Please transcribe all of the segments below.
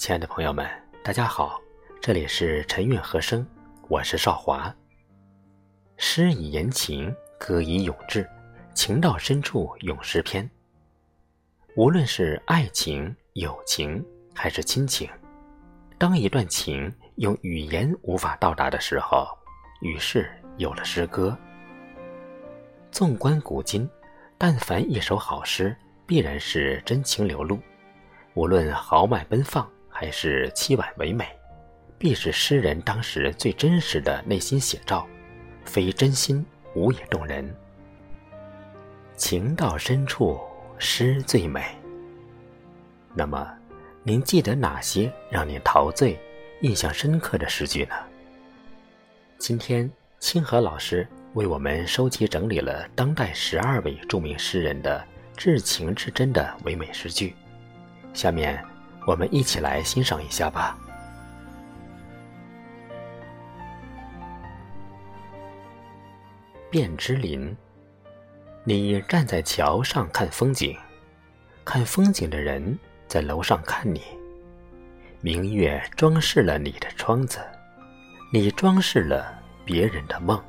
亲爱的朋友们，大家好，这里是晨韵和声，我是少华。诗以言情，歌以咏志，情到深处咏诗篇。无论是爱情、友情还是亲情，当一段情用语言无法到达的时候，于是有了诗歌。纵观古今，但凡一首好诗，必然是真情流露。无论豪迈奔放，还是凄婉唯美，必是诗人当时最真实的内心写照。非真心，无也动人。情到深处，诗最美。那么，您记得哪些让您陶醉、印象深刻的诗句呢？今天，清河老师为我们收集整理了当代十二位著名诗人的至情至真的唯美诗句。下面，我们一起来欣赏一下吧。卞之琳，你站在桥上看风景，看风景的人在楼上看你。明月装饰了你的窗子，你装饰了别人的梦。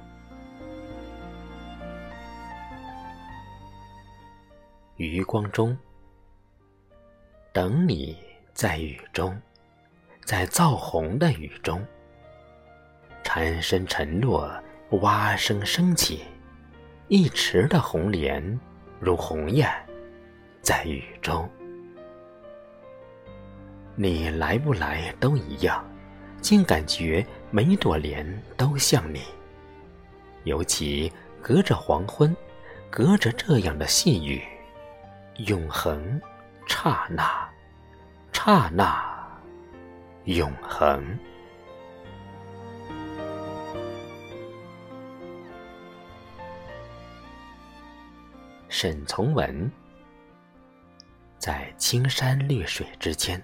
余光中。等你在雨中，在燥红的雨中，蝉声沉落，蛙声升起，一池的红莲如鸿雁，在雨中。你来不来都一样，竟感觉每朵莲都像你。尤其隔着黄昏，隔着这样的细雨，永恒。刹那，刹那，永恒。沈从文，在青山绿水之间，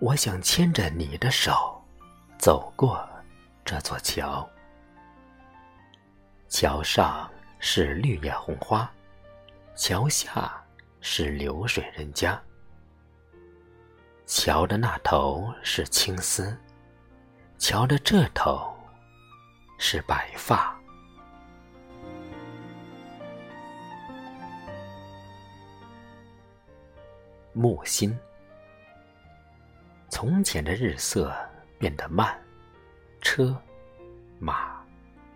我想牵着你的手，走过这座桥。桥上是绿叶红花，桥下。是流水人家，桥的那头是青丝，桥的这头是白发。木心，从前的日色变得慢，车、马、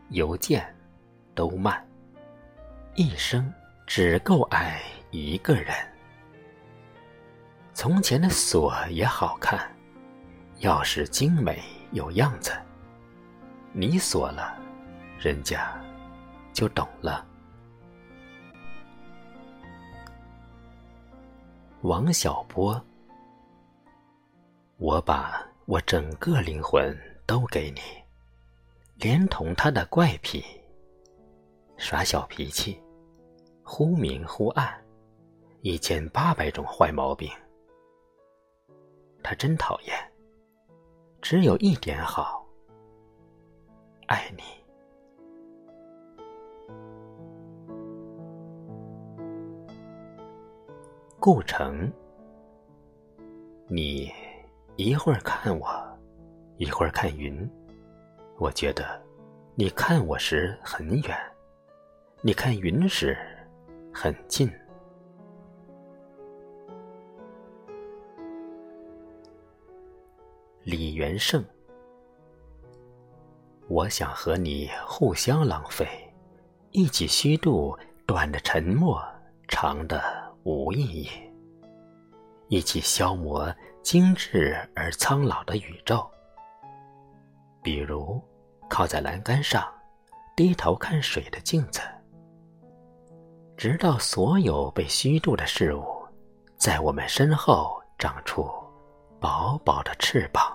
邮件都慢，一生只够爱。一个人，从前的锁也好看，钥匙精美有样子。你锁了，人家就懂了。王小波，我把我整个灵魂都给你，连同他的怪癖，耍小脾气，忽明忽暗。一千八百种坏毛病，他真讨厌。只有一点好，爱你。顾城，你一会儿看我，一会儿看云，我觉得你看我时很远，你看云时很近。李元胜，我想和你互相浪费，一起虚度短的沉默，长的无意义，一起消磨精致而苍老的宇宙。比如，靠在栏杆上，低头看水的镜子，直到所有被虚度的事物，在我们身后长出薄薄的翅膀。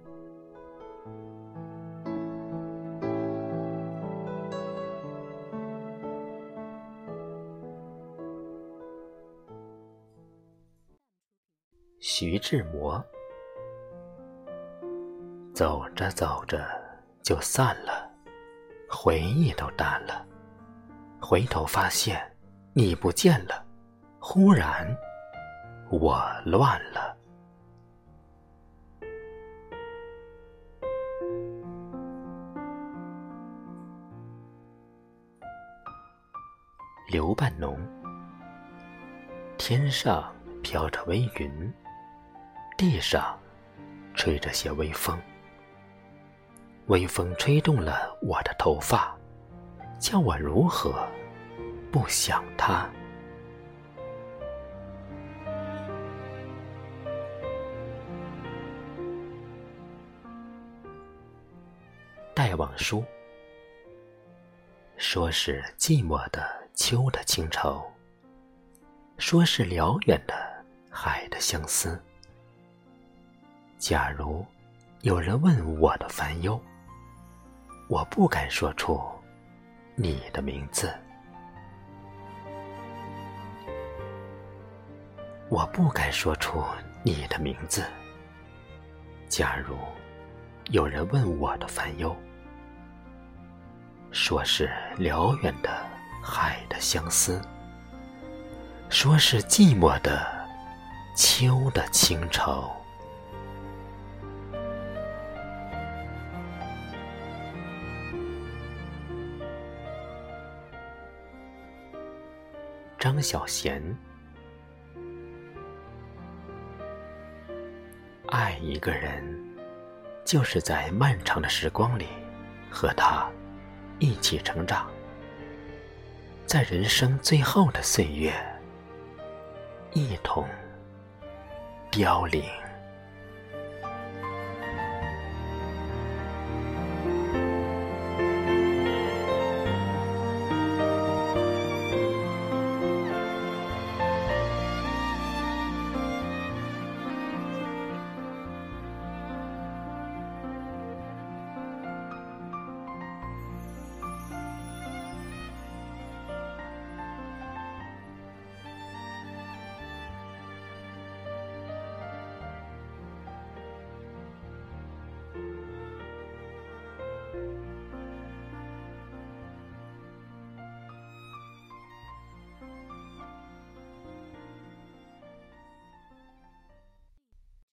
徐志摩。走着走着就散了，回忆都淡了。回头发现你不见了，忽然我乱了。刘半农，天上飘着微云，地上吹着些微风。微风吹动了我的头发，叫我如何不想他？戴望舒说是寂寞的。秋的清愁，说是辽远的海的相思。假如有人问我的烦忧，我不敢说出你的名字。我不敢说出你的名字。假如有人问我的烦忧，说是辽远的。海的相思，说是寂寞的秋的清愁。张小娴，爱一个人，就是在漫长的时光里和他一起成长。在人生最后的岁月，一同凋零。